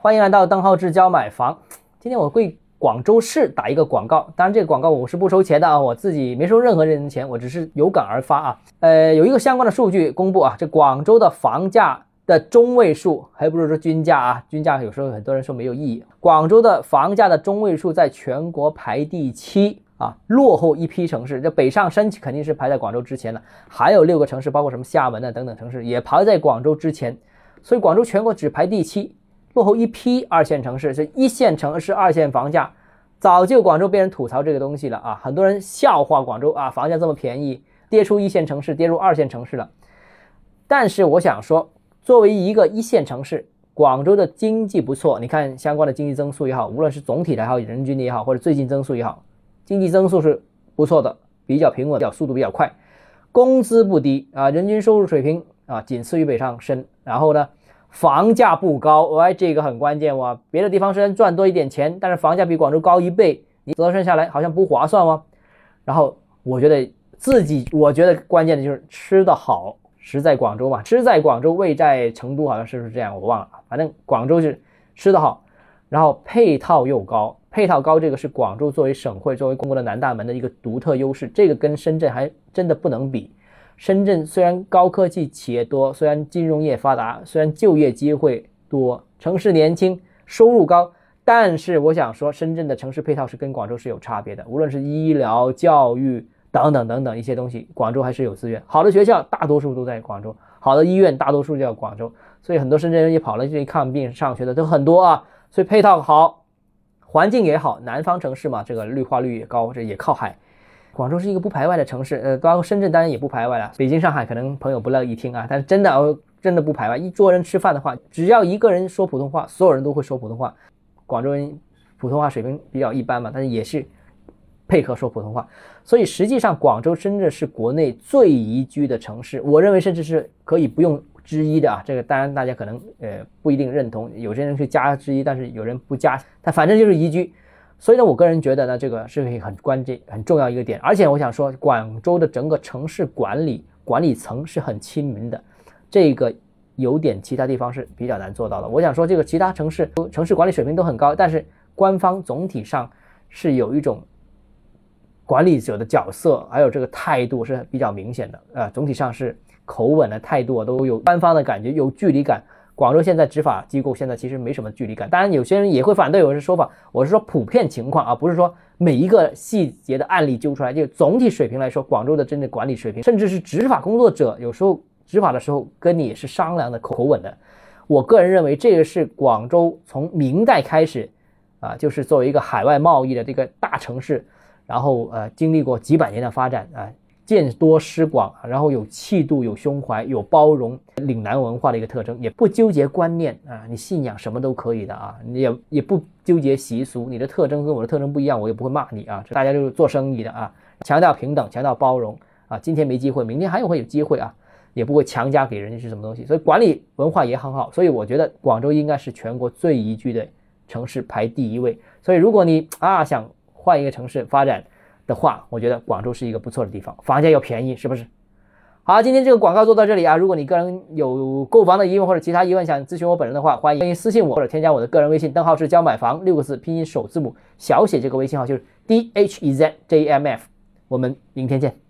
欢迎来到邓浩志教买房。今天我为广州市打一个广告，当然这个广告我是不收钱的啊，我自己没收任何人的钱，我只是有感而发啊。呃，有一个相关的数据公布啊，这广州的房价的中位数，还不如说均价啊，均价有时候很多人说没有意义。广州的房价的中位数在全国排第七啊，落后一批城市，这北上深肯定是排在广州之前的，还有六个城市，包括什么厦门的等等城市也排在广州之前。所以广州全国只排第七，落后一批二线城市，是一线城市二线房价，早就广州被人吐槽这个东西了啊！很多人笑话广州啊，房价这么便宜，跌出一线城市，跌入二线城市了。但是我想说，作为一个一线城市，广州的经济不错，你看相关的经济增速也好，无论是总体的也好，人均的也好，或者最近增速也好，经济增速是不错的，比较平稳，比较速度比较快，工资不低啊，人均收入水平。啊，仅次于北上深，然后呢，房价不高，哎，这个很关键哇。别的地方虽然赚多一点钱，但是房价比广州高一倍，你折算下来好像不划算哦。然后我觉得自己，我觉得关键的就是吃的好，食在广州嘛，吃在广州，味在成都，好像是不是这样？我忘了，反正广州是吃的好，然后配套又高，配套高这个是广州作为省会、作为中国的南大门的一个独特优势，这个跟深圳还真的不能比。深圳虽然高科技企业多，虽然金融业发达，虽然就业机会多，城市年轻，收入高，但是我想说，深圳的城市配套是跟广州是有差别的。无论是医疗、教育等等等等一些东西，广州还是有资源。好的学校大多数都在广州，好的医院大多数在广州，所以很多深圳人也跑了这里看病、上学的都很多啊。所以配套好，环境也好，南方城市嘛，这个绿化率也高，这也靠海。广州是一个不排外的城市，呃，包括深圳当然也不排外了。北京、上海可能朋友不乐意听啊，但是真的，哦，真的不排外。一桌人吃饭的话，只要一个人说普通话，所有人都会说普通话。广州人普通话水平比较一般嘛，但是也是配合说普通话。所以实际上，广州真的是国内最宜居的城市。我认为甚至是可以不用之一的啊。这个当然大家可能呃不一定认同，有些人去加之一，但是有人不加，但反正就是宜居。所以呢，我个人觉得呢，这个是很关键、很重要一个点。而且我想说，广州的整个城市管理管理层是很亲民的，这个有点其他地方是比较难做到的。我想说，这个其他城市城市管理水平都很高，但是官方总体上是有一种管理者的角色，还有这个态度是比较明显的啊。总体上是口吻的态度啊都有官方的感觉，有距离感。广州现在执法机构现在其实没什么距离感，当然有些人也会反对我的说法，我是说普遍情况啊，不是说每一个细节的案例揪出来，就总体水平来说，广州的真正管理水平，甚至是执法工作者有时候执法的时候跟你是商量的口吻的。我个人认为这个是广州从明代开始啊，就是作为一个海外贸易的这个大城市，然后呃经历过几百年的发展啊。见多识广，然后有气度、有胸怀、有包容，岭南文化的一个特征，也不纠结观念啊，你信仰什么都可以的啊，你也也不纠结习俗，你的特征跟我的特征不一样，我也不会骂你啊，大家就是做生意的啊，强调平等，强调包容啊，今天没机会，明天还有会有机会啊，也不会强加给人家是什么东西，所以管理文化也很好，所以我觉得广州应该是全国最宜居的城市排第一位，所以如果你啊想换一个城市发展。的话，我觉得广州是一个不错的地方，房价又便宜，是不是？好，今天这个广告做到这里啊。如果你个人有购房的疑问或者其他疑问想咨询我本人的话，欢迎私信我或者添加我的个人微信，邓浩是教买房六个字拼音首字母小写，这个微信号就是 d h e z j m f。我们明天见。